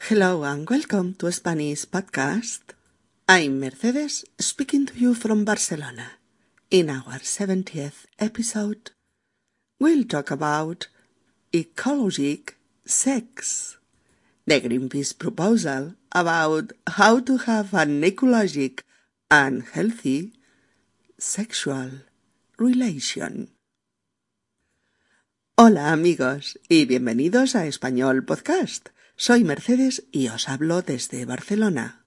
Hello and welcome to Spanish Podcast. I'm Mercedes speaking to you from Barcelona. In our 70th episode, we'll talk about ecologic sex. The Greenpeace proposal about how to have an ecologic and healthy sexual relation. Hola amigos y bienvenidos a Español Podcast. Soy Mercedes y os hablo desde Barcelona.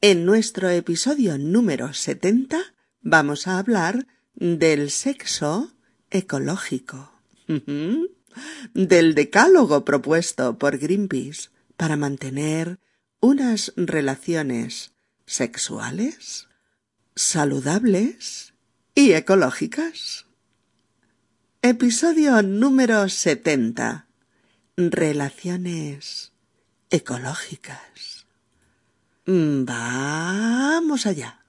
En nuestro episodio número 70 vamos a hablar del sexo ecológico, del decálogo propuesto por Greenpeace para mantener unas relaciones sexuales saludables y ecológicas. Episodio número 70. Relaciones ecológicas. Vamos allá.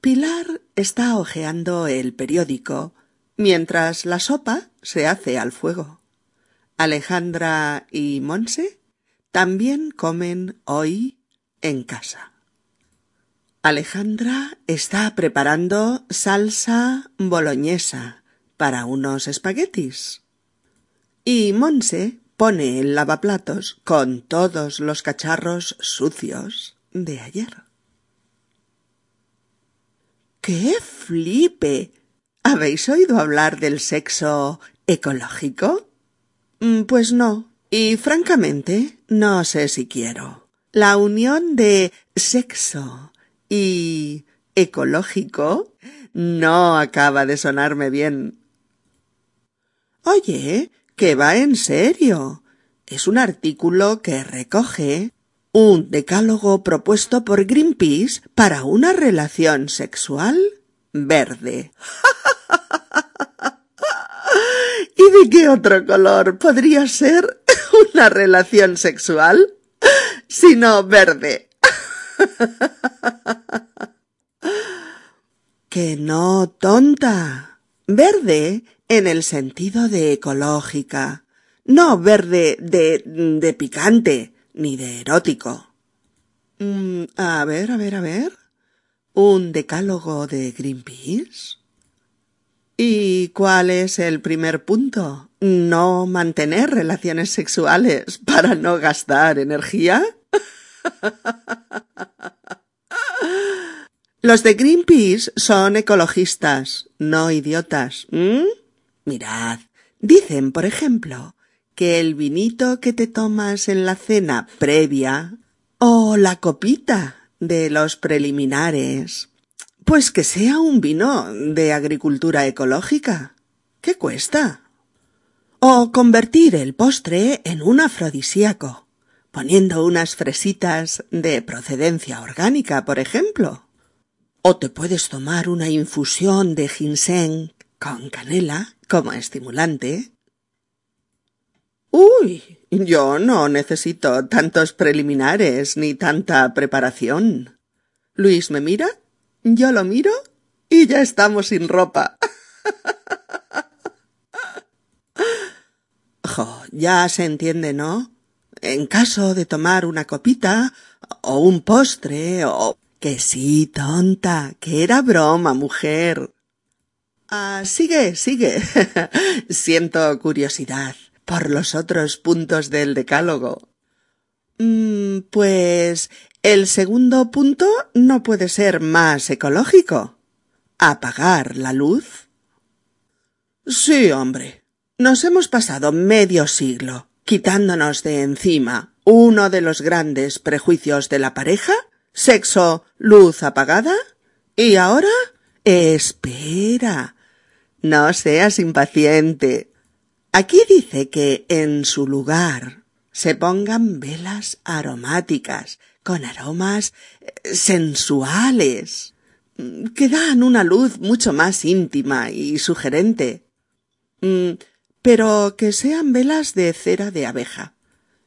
Pilar está hojeando el periódico mientras la sopa se hace al fuego. Alejandra y Monse también comen hoy en casa. Alejandra está preparando salsa boloñesa para unos espaguetis. Y Monse pone el lavaplatos con todos los cacharros sucios de ayer. ¡Qué flipe! ¿Habéis oído hablar del sexo ecológico? Mm, pues no, y francamente no sé si quiero. La unión de sexo y ecológico no acaba de sonarme bien. Oye, que va en serio. Es un artículo que recoge un decálogo propuesto por Greenpeace para una relación sexual verde. ¿Y de qué otro color podría ser una relación sexual sino verde? que no, tonta. Verde en el sentido de ecológica, no verde de, de picante ni de erótico. Mm, a ver, a ver, a ver. ¿Un decálogo de Greenpeace? ¿Y cuál es el primer punto? ¿No mantener relaciones sexuales para no gastar energía? Los de Greenpeace son ecologistas, no idiotas. Mirad, dicen, por ejemplo, que el vinito que te tomas en la cena previa o la copita de los preliminares, pues que sea un vino de agricultura ecológica. ¿Qué cuesta? O convertir el postre en un afrodisíaco, poniendo unas fresitas de procedencia orgánica, por ejemplo. O te puedes tomar una infusión de ginseng con canela como estimulante. Uy, yo no necesito tantos preliminares ni tanta preparación. Luis me mira, yo lo miro y ya estamos sin ropa. jo, ya se entiende, ¿no? En caso de tomar una copita o un postre o... Que sí, tonta, que era broma, mujer. Ah, sigue, sigue. Siento curiosidad por los otros puntos del decálogo. Mm, pues el segundo punto no puede ser más ecológico. Apagar la luz. Sí, hombre. Nos hemos pasado medio siglo quitándonos de encima uno de los grandes prejuicios de la pareja, sexo, luz apagada, y ahora espera. No seas impaciente. Aquí dice que en su lugar se pongan velas aromáticas con aromas eh, sensuales que dan una luz mucho más íntima y sugerente. Mm, pero que sean velas de cera de abeja,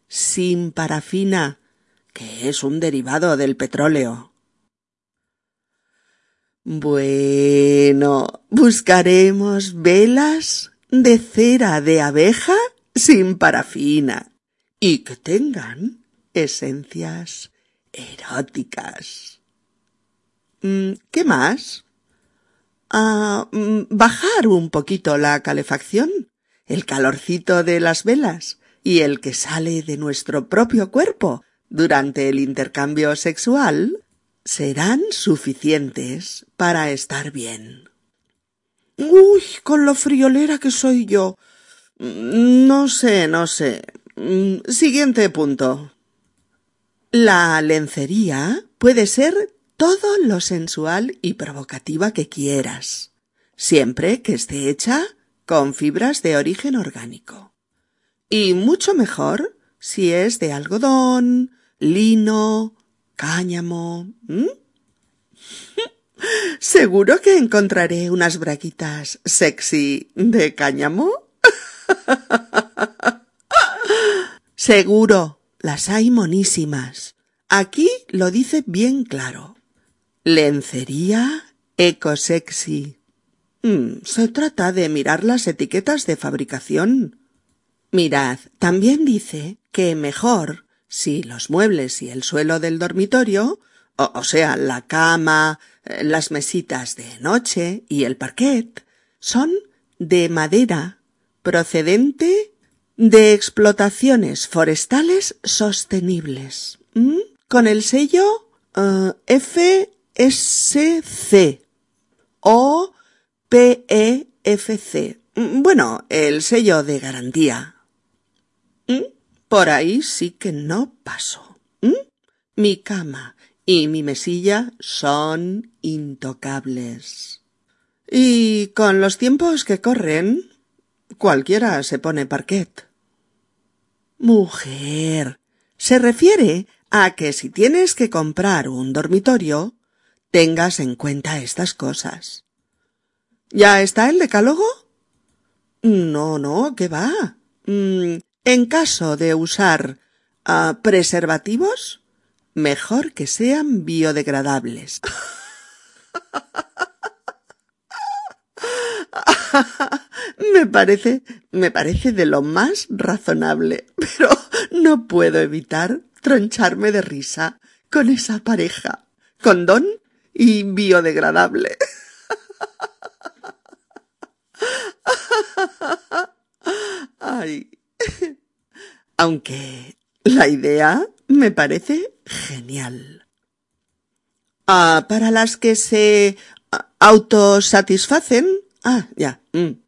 sin parafina, que es un derivado del petróleo. Bueno, buscaremos velas de cera de abeja sin parafina y que tengan esencias eróticas. Mm, ¿Qué más? Ah, mm, bajar un poquito la calefacción, el calorcito de las velas y el que sale de nuestro propio cuerpo durante el intercambio sexual serán suficientes para estar bien. Uy, con lo friolera que soy yo. No sé, no sé. Siguiente punto. La lencería puede ser todo lo sensual y provocativa que quieras, siempre que esté hecha con fibras de origen orgánico. Y mucho mejor si es de algodón, lino, cáñamo. ¿Seguro que encontraré unas braquitas sexy de cáñamo? Seguro, las hay monísimas. Aquí lo dice bien claro. Lencería ecosexy. Mm, se trata de mirar las etiquetas de fabricación. Mirad, también dice que mejor si los muebles y el suelo del dormitorio, o, sea, la cama, eh, las mesitas de noche y el parquet, son de madera procedente de explotaciones forestales sostenibles, con el sello uh, FSC o PEFC. Bueno, el sello de garantía. Por ahí sí que no paso. Mi cama y mi mesilla son intocables. Y con los tiempos que corren, cualquiera se pone parquet. Mujer, se refiere a que si tienes que comprar un dormitorio, tengas en cuenta estas cosas. ¿Ya está el decálogo? No, no, ¿qué va? Mm, en caso de usar ah, preservativos, mejor que sean biodegradables. me parece, me parece de lo más razonable, pero no puedo evitar troncharme de risa con esa pareja, condón y biodegradable. Ay. Aunque la idea me parece genial. Ah, para las que se autosatisfacen. Ah, ya. Mm.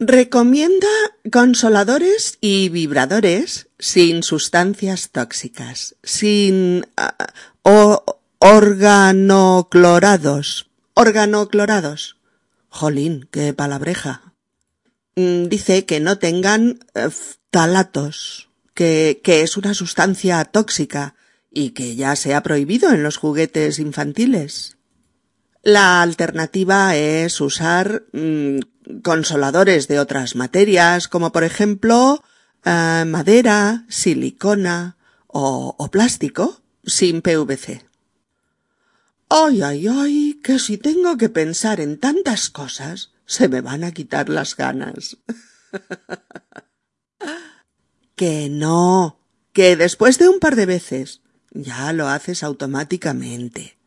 Recomienda consoladores y vibradores sin sustancias tóxicas, sin uh, organoclorados. Organoclorados. Jolín, qué palabreja. Mm, dice que no tengan uh, talatos, que, que es una sustancia tóxica y que ya se ha prohibido en los juguetes infantiles. La alternativa es usar mmm, consoladores de otras materias, como por ejemplo eh, madera, silicona o, o plástico, sin PVC. Ay, ay, ay, que si tengo que pensar en tantas cosas, se me van a quitar las ganas. que no, que después de un par de veces ya lo haces automáticamente.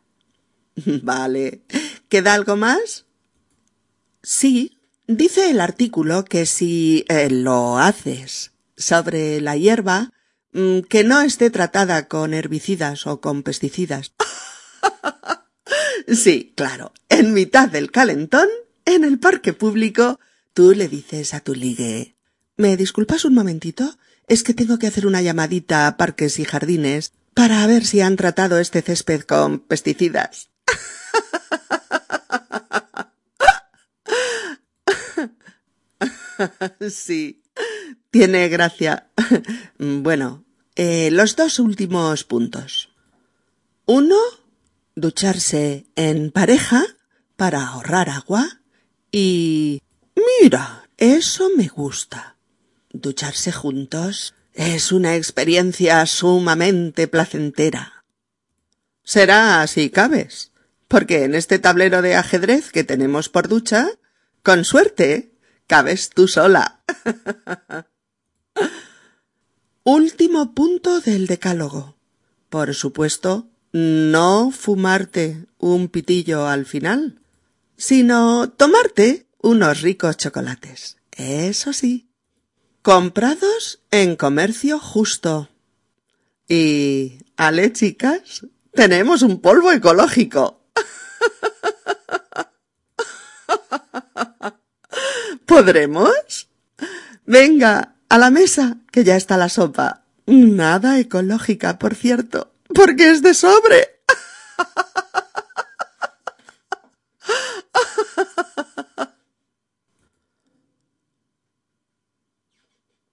vale. ¿Queda algo más? Sí, dice el artículo que si eh, lo haces sobre la hierba, mm, que no esté tratada con herbicidas o con pesticidas. sí, claro, en mitad del calentón, en el parque público, tú le dices a tu ligue ¿Me disculpas un momentito? Es que tengo que hacer una llamadita a parques y jardines para ver si han tratado este césped con pesticidas. sí, tiene gracia. Bueno, eh, los dos últimos puntos. Uno, ducharse en pareja para ahorrar agua. Y... Mira, eso me gusta. Ducharse juntos es una experiencia sumamente placentera. Será si cabes, porque en este tablero de ajedrez que tenemos por ducha, con suerte, cabes tú sola. Último punto del decálogo. Por supuesto, no fumarte un pitillo al final, sino tomarte unos ricos chocolates. Eso sí. Comprados en comercio justo. Y, ale chicas, tenemos un polvo ecológico. ¿Podremos? Venga, a la mesa, que ya está la sopa. Nada ecológica, por cierto, porque es de sobre.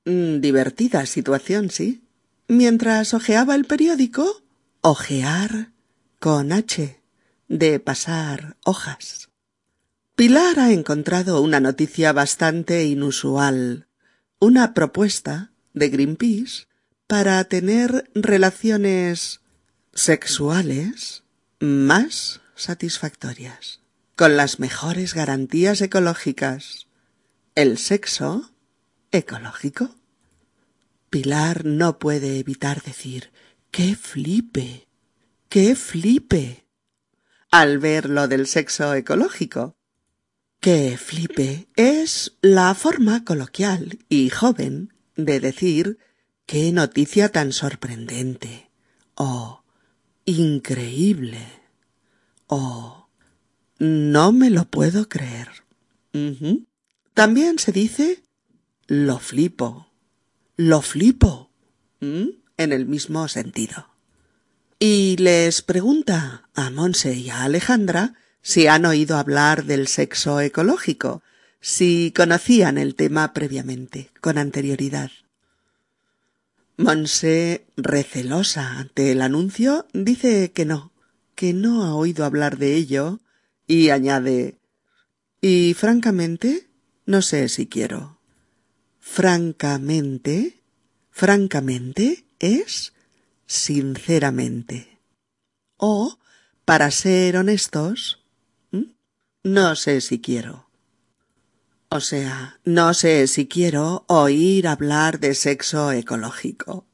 divertida situación, sí. Mientras ojeaba el periódico, ojear con H, de pasar hojas. Pilar ha encontrado una noticia bastante inusual, una propuesta de Greenpeace para tener relaciones sexuales más satisfactorias, con las mejores garantías ecológicas. El sexo ecológico. Pilar no puede evitar decir ¡Qué flipe! ¡Qué flipe! al ver lo del sexo ecológico. ¡Qué flipe! es la forma coloquial y joven de decir qué noticia tan sorprendente o increíble o no me lo puedo creer. También se dice lo flipo lo flipo. En el mismo sentido. Y les pregunta a Monse y a Alejandra si han oído hablar del sexo ecológico, si conocían el tema previamente, con anterioridad. Monse, recelosa ante el anuncio, dice que no, que no ha oído hablar de ello, y añade Y francamente, no sé si quiero francamente, francamente es sinceramente. O, para ser honestos, no sé si quiero. O sea, no sé si quiero oír hablar de sexo ecológico.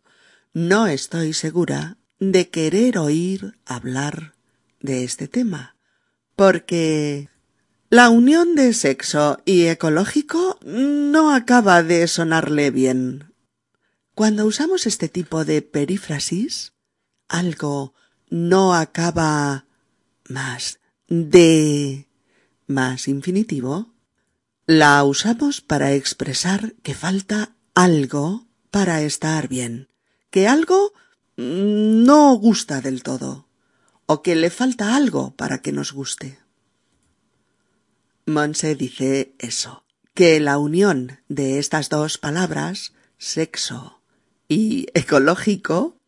No estoy segura de querer oír hablar de este tema, porque la unión de sexo y ecológico no acaba de sonarle bien. Cuando usamos este tipo de perífrasis, algo no acaba más de más infinitivo, la usamos para expresar que falta algo para estar bien, que algo no gusta del todo, o que le falta algo para que nos guste. Monse dice eso, que la unión de estas dos palabras, sexo y ecológico,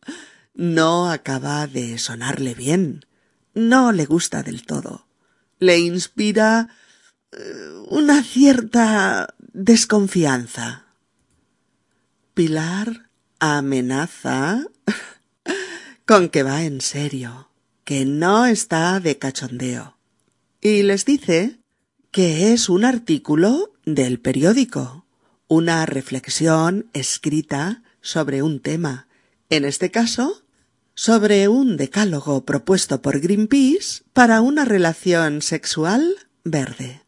no acaba de sonarle bien, no le gusta del todo, le inspira eh, una cierta desconfianza. Pilar amenaza con que va en serio, que no está de cachondeo, y les dice que es un artículo del periódico, una reflexión escrita sobre un tema, en este caso, sobre un decálogo propuesto por Greenpeace para una relación sexual verde.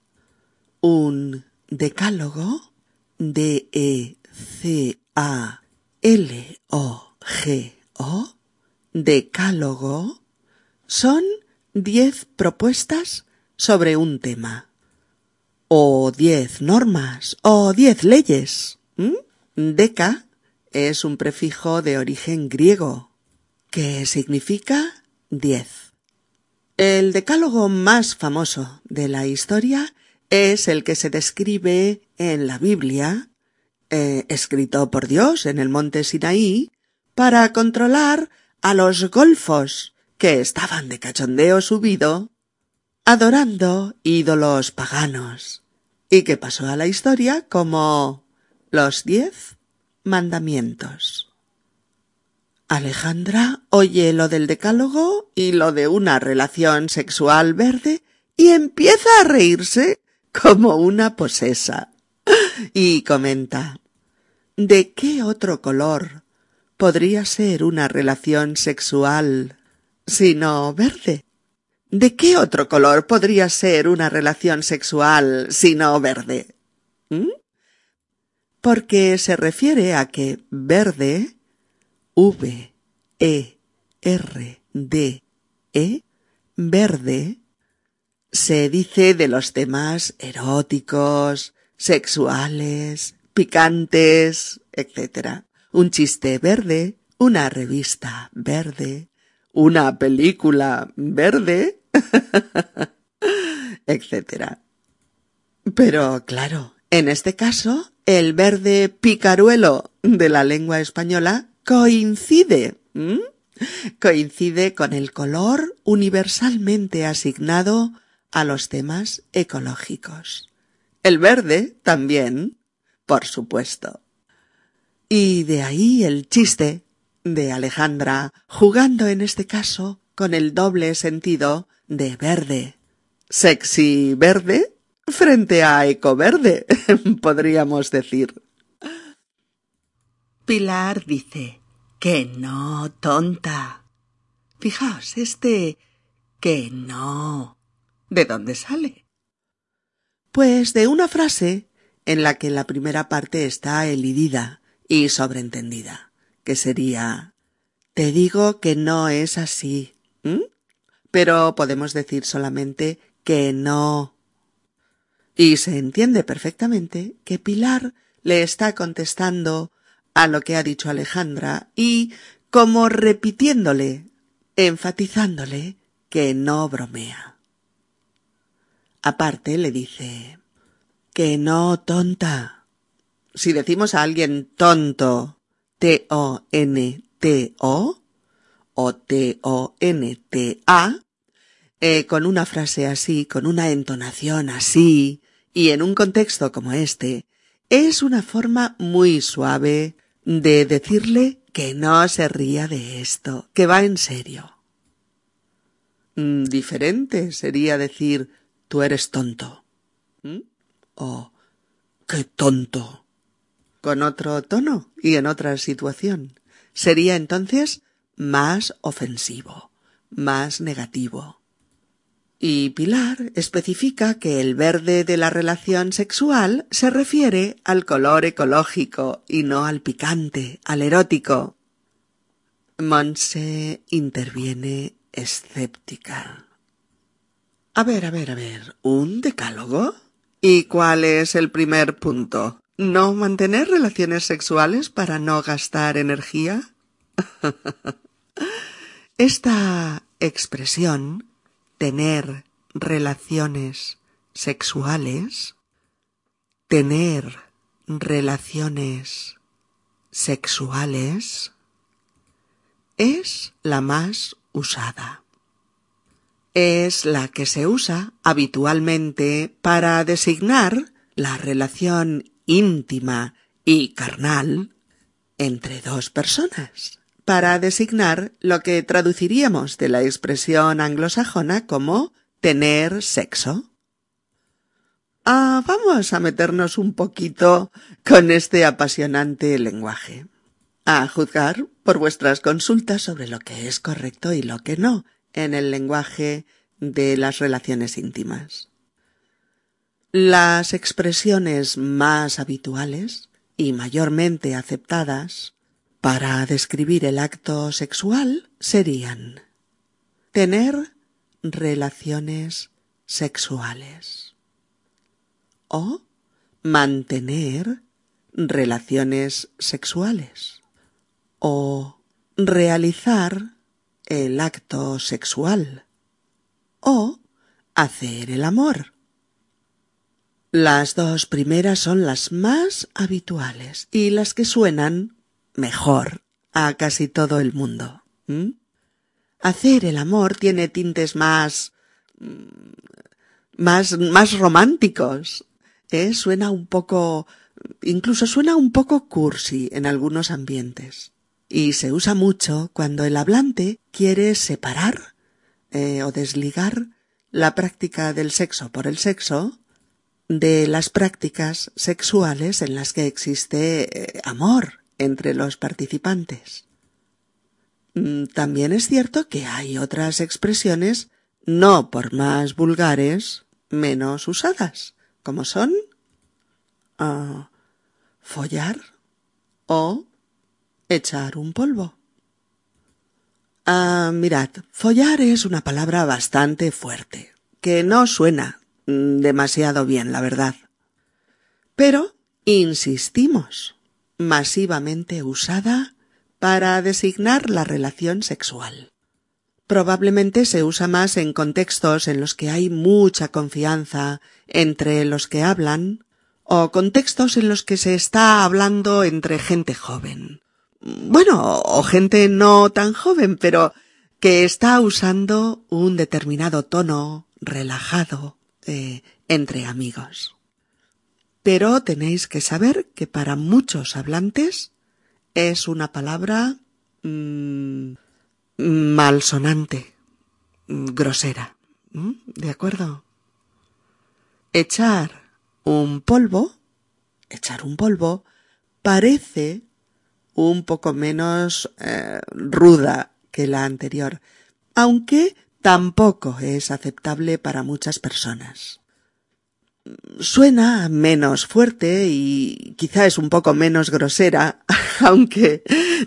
Un decálogo D-E-C-A-L-O-G-O, decálogo, son diez propuestas sobre un tema o diez normas, o diez leyes. Deca es un prefijo de origen griego, que significa diez. El decálogo más famoso de la historia es el que se describe en la Biblia, eh, escrito por Dios en el monte Sinaí, para controlar a los golfos que estaban de cachondeo subido adorando ídolos paganos, y que pasó a la historia como los diez mandamientos. Alejandra oye lo del decálogo y lo de una relación sexual verde y empieza a reírse como una posesa. Y comenta ¿De qué otro color podría ser una relación sexual sino verde? ¿De qué otro color podría ser una relación sexual sino verde? ¿Mm? Porque se refiere a que verde, V, E, R, D, E, verde, se dice de los temas eróticos, sexuales, picantes, etc. Un chiste verde, una revista verde, una película verde, etc. Pero claro, en este caso, el verde picaruelo de la lengua española coincide. Coincide con el color universalmente asignado a los temas ecológicos. El verde también, por supuesto. Y de ahí el chiste de Alejandra, jugando en este caso con el doble sentido de verde. Sexy verde frente a ecoverde, podríamos decir. Pilar dice que no, tonta. Fijaos, este que no. ¿De dónde sale? Pues de una frase en la que la primera parte está elidida y sobreentendida, que sería Te digo que no es así. Pero podemos decir solamente que no. Y se entiende perfectamente que Pilar le está contestando a lo que ha dicho Alejandra y como repitiéndole, enfatizándole que no bromea. Aparte le dice que no tonta. Si decimos a alguien tonto, T-O-N-T-O o T-O-N-T-A, eh, con una frase así, con una entonación así, y en un contexto como este, es una forma muy suave de decirle que no se ría de esto, que va en serio. Mm, diferente sería decir tú eres tonto. O qué tonto. Con otro tono y en otra situación. Sería entonces más ofensivo, más negativo. Y Pilar especifica que el verde de la relación sexual se refiere al color ecológico y no al picante, al erótico. Monse interviene escéptica. A ver, a ver, a ver, ¿un decálogo? ¿Y cuál es el primer punto? ¿No mantener relaciones sexuales para no gastar energía? Esta expresión tener relaciones sexuales, tener relaciones sexuales es la más usada. Es la que se usa habitualmente para designar la relación íntima y carnal entre dos personas para designar lo que traduciríamos de la expresión anglosajona como tener sexo. Ah, vamos a meternos un poquito con este apasionante lenguaje. A juzgar por vuestras consultas sobre lo que es correcto y lo que no en el lenguaje de las relaciones íntimas. Las expresiones más habituales y mayormente aceptadas para describir el acto sexual serían tener relaciones sexuales o mantener relaciones sexuales o realizar el acto sexual o hacer el amor. Las dos primeras son las más habituales y las que suenan mejor a casi todo el mundo. Hacer el amor tiene tintes más mm, más más románticos. ¿eh? Suena un poco incluso suena un poco cursi en algunos ambientes. Y se usa mucho cuando el hablante quiere separar eh, o desligar la práctica del sexo por el sexo de las prácticas sexuales en las que existe eh, amor entre los participantes. mm, también es cierto que hay otras expresiones, no por más vulgares, menos usadas, como son uh, follar o echar un polvo. Ah, mirad, follar es una palabra bastante fuerte, que no suena mm, demasiado bien, la verdad. Pero insistimos, masivamente usada para designar la relación sexual. Probablemente se usa más en contextos en los que hay mucha confianza entre los que hablan o contextos en los que se está hablando entre gente joven. Bueno, o gente no tan joven, pero que está usando un determinado tono relajado eh, entre amigos. Pero tenéis que saber que para muchos hablantes es una palabra mmm, malsonante, grosera. ¿De acuerdo? Echar un polvo, echar un polvo, parece un poco menos eh, ruda que la anterior, aunque tampoco es aceptable para muchas personas. Suena menos fuerte y quizá es un poco menos grosera, aunque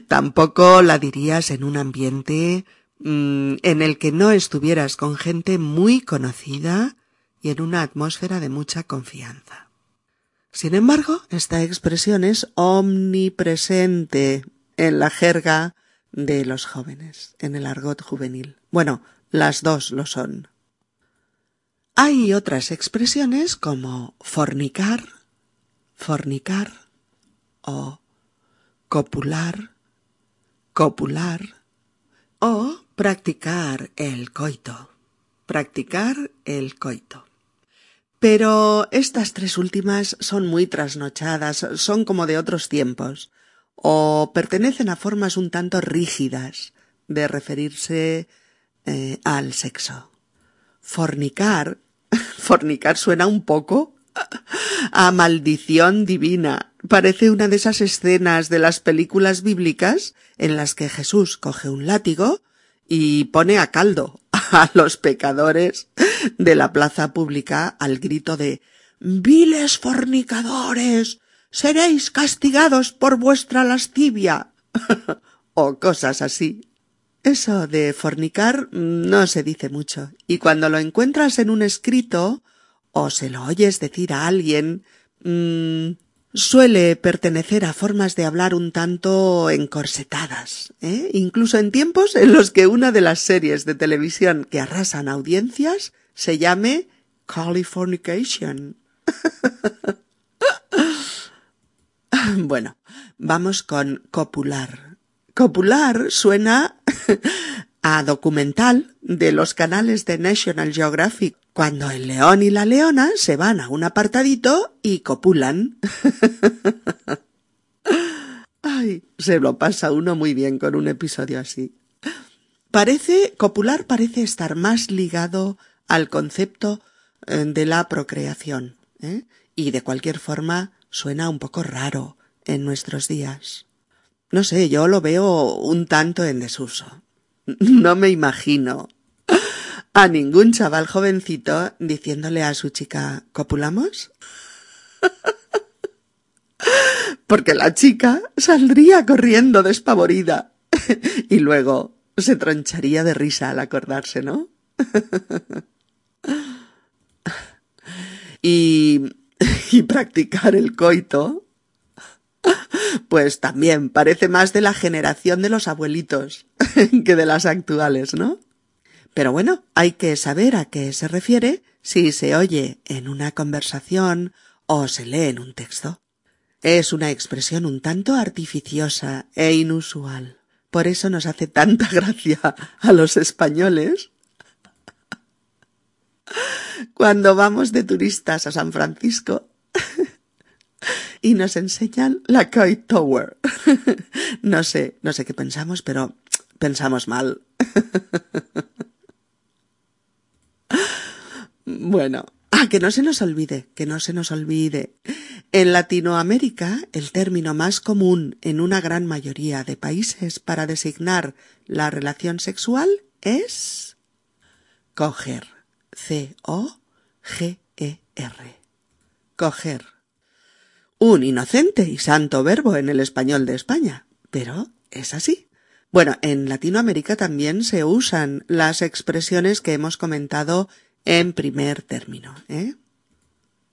tampoco la dirías en un ambiente mm, en el que no estuvieras con gente muy conocida y en una atmósfera de mucha confianza. Sin embargo, esta expresión es omnipresente en la jerga de los jóvenes, en el argot juvenil. Bueno, las dos lo son. Hay otras expresiones como fornicar, fornicar o copular, copular o practicar el coito, practicar el coito. Pero estas tres últimas son muy trasnochadas, son como de otros tiempos, o pertenecen a formas un tanto rígidas de referirse eh, al sexo. Fornicar, fornicar suena un poco a maldición divina. Parece una de esas escenas de las películas bíblicas en las que Jesús coge un látigo y pone a caldo a los pecadores de la plaza pública al grito de Viles fornicadores, seréis castigados por vuestra lascivia o cosas así. Eso de fornicar no se dice mucho, y cuando lo encuentras en un escrito o se lo oyes decir a alguien, mmm, suele pertenecer a formas de hablar un tanto encorsetadas, ¿eh? incluso en tiempos en los que una de las series de televisión que arrasan audiencias se llame Californication. bueno, vamos con copular. Copular suena a documental de los canales de National Geographic, cuando el león y la leona se van a un apartadito y copulan. Ay, se lo pasa uno muy bien con un episodio así. Parece, copular parece estar más ligado al concepto eh, de la procreación, ¿eh? y de cualquier forma suena un poco raro en nuestros días. No sé, yo lo veo un tanto en desuso. No me imagino a ningún chaval jovencito diciéndole a su chica ¿copulamos? Porque la chica saldría corriendo despavorida y luego se troncharía de risa al acordarse, ¿no? y, y practicar el coito pues también parece más de la generación de los abuelitos que de las actuales, ¿no? Pero bueno, hay que saber a qué se refiere si se oye en una conversación o se lee en un texto. Es una expresión un tanto artificiosa e inusual. Por eso nos hace tanta gracia a los españoles cuando vamos de turistas a San Francisco y nos enseñan la Kite Tower. no sé, no sé qué pensamos, pero pensamos mal. bueno, ah, que no se nos olvide, que no se nos olvide. En Latinoamérica, el término más común en una gran mayoría de países para designar la relación sexual es coger. C-O-G-E-R. Coger. Un inocente y santo verbo en el español de España, pero es así. Bueno, en Latinoamérica también se usan las expresiones que hemos comentado en primer término. ¿eh?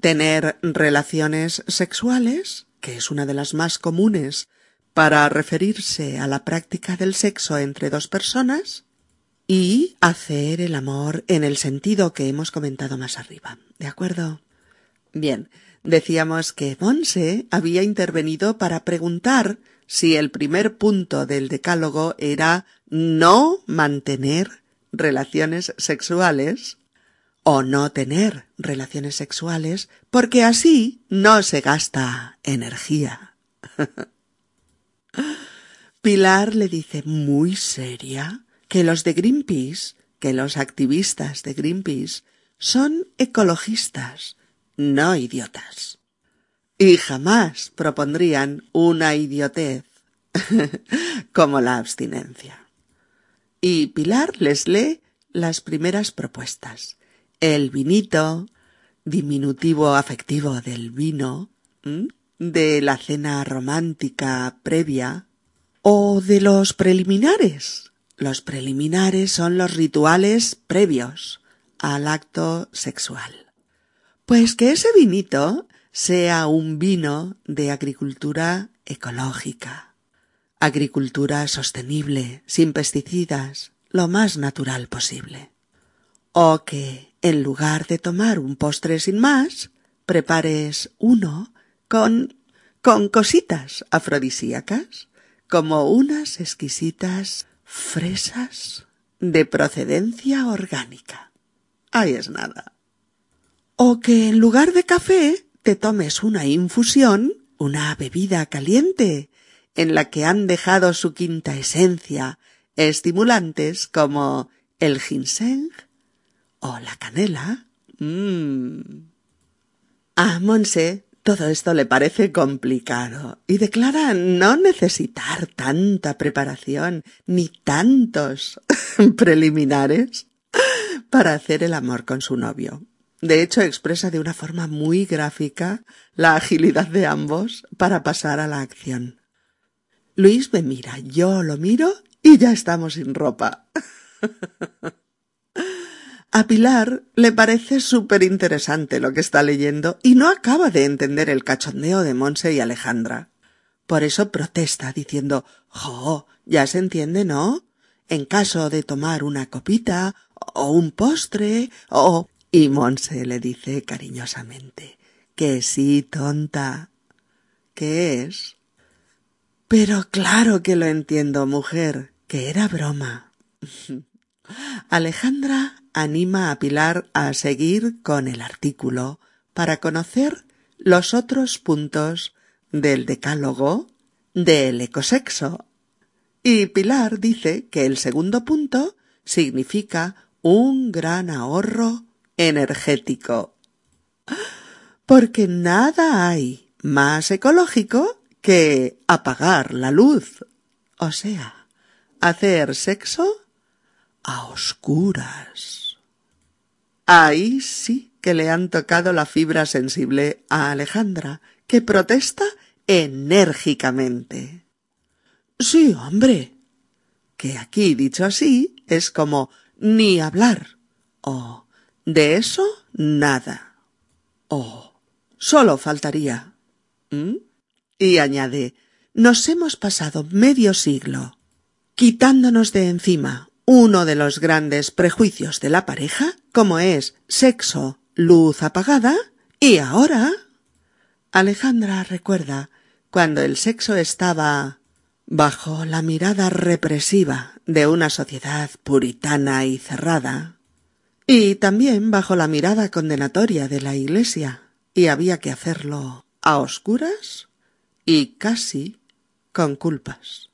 Tener relaciones sexuales, que es una de las más comunes para referirse a la práctica del sexo entre dos personas, y hacer el amor en el sentido que hemos comentado más arriba. ¿De acuerdo? Bien, decíamos que Monse había intervenido para preguntar si el primer punto del decálogo era no mantener relaciones sexuales o no tener relaciones sexuales porque así no se gasta energía. Pilar le dice muy seria que los de Greenpeace, que los activistas de Greenpeace son ecologistas, no idiotas y jamás propondrían una idiotez como la abstinencia. Y Pilar les lee las primeras propuestas. El vinito, diminutivo afectivo del vino, de la cena romántica previa, o de los preliminares. Los preliminares son los rituales previos al acto sexual. Pues que ese vinito sea un vino de agricultura ecológica, agricultura sostenible, sin pesticidas, lo más natural posible. O que, en lugar de tomar un postre sin más, prepares uno con con cositas afrodisíacas, como unas exquisitas fresas de procedencia orgánica. Ahí es nada. O que en lugar de café te tomes una infusión, una bebida caliente, en la que han dejado su quinta esencia estimulantes como el ginseng o la canela. Mmm. A Monse todo esto le parece complicado y declara no necesitar tanta preparación ni tantos preliminares para hacer el amor con su novio. De hecho, expresa de una forma muy gráfica la agilidad de ambos para pasar a la acción. Luis me mira, yo lo miro y ya estamos sin ropa. A Pilar le parece súper interesante lo que está leyendo y no acaba de entender el cachondeo de Monse y Alejandra. Por eso protesta diciendo Jo, ya se entiende, ¿no? En caso de tomar una copita o un postre o y Monse le dice cariñosamente que sí, tonta. ¿Qué es? Pero claro que lo entiendo, mujer, que era broma. Alejandra anima a Pilar a seguir con el artículo para conocer los otros puntos del decálogo del ecosexo. Y Pilar dice que el segundo punto significa un gran ahorro energético. Porque nada hay más ecológico que apagar la luz. O sea, hacer sexo a oscuras. Ahí sí que le han tocado la fibra sensible a Alejandra, que protesta enérgicamente. Sí, hombre. Que aquí, dicho así, es como ni hablar o de eso nada. Oh, solo faltaría. ¿Mm? Y añade, nos hemos pasado medio siglo quitándonos de encima uno de los grandes prejuicios de la pareja, como es sexo, luz apagada, y ahora. Alejandra recuerda cuando el sexo estaba bajo la mirada represiva de una sociedad puritana y cerrada, y también bajo la mirada condenatoria de la Iglesia, y había que hacerlo a oscuras y casi con culpas.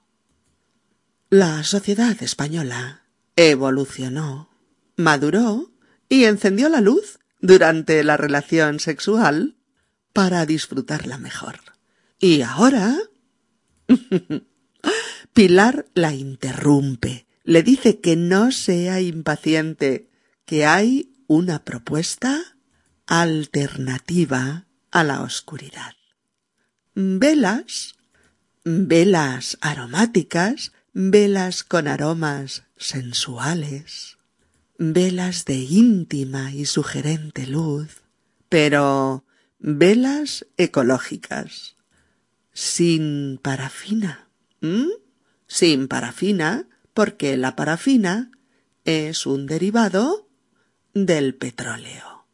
La sociedad española evolucionó, maduró y encendió la luz durante la relación sexual para disfrutarla mejor. Y ahora... Pilar la interrumpe, le dice que no sea impaciente, que hay una propuesta alternativa a la oscuridad. Velas, velas aromáticas, velas con aromas sensuales, velas de íntima y sugerente luz, pero velas ecológicas, sin parafina. Sin parafina, porque la parafina es un derivado del petróleo.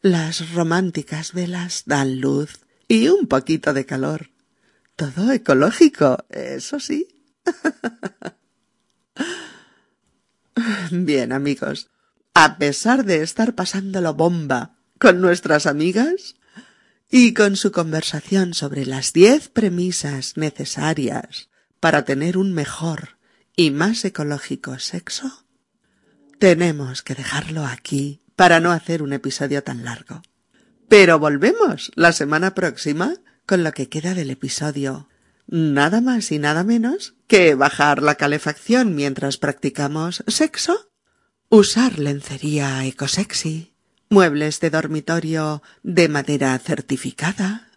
Las románticas velas dan luz y un poquito de calor. Todo ecológico, eso sí. Bien, amigos, a pesar de estar pasándolo bomba con nuestras amigas y con su conversación sobre las diez premisas necesarias para tener un mejor y más ecológico sexo, tenemos que dejarlo aquí para no hacer un episodio tan largo. Pero volvemos la semana próxima con lo que queda del episodio. Nada más y nada menos que bajar la calefacción mientras practicamos sexo, usar lencería ecosexy, muebles de dormitorio de madera certificada,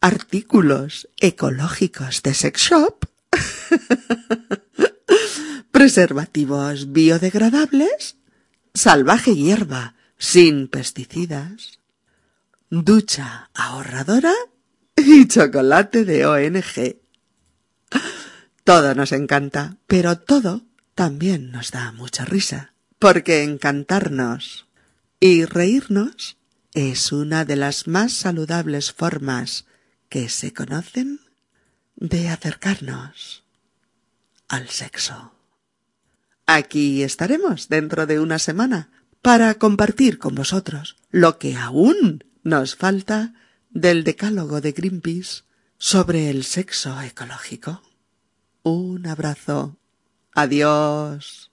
artículos ecológicos de sex shop, preservativos biodegradables, salvaje hierba sin pesticidas, ducha ahorradora y chocolate de ONG. Todo nos encanta, pero todo también nos da mucha risa, porque encantarnos y reírnos es una de las más saludables formas que se conocen de acercarnos al sexo. Aquí estaremos dentro de una semana para compartir con vosotros lo que aún nos falta del decálogo de Greenpeace sobre el sexo ecológico. Un abrazo. Adiós.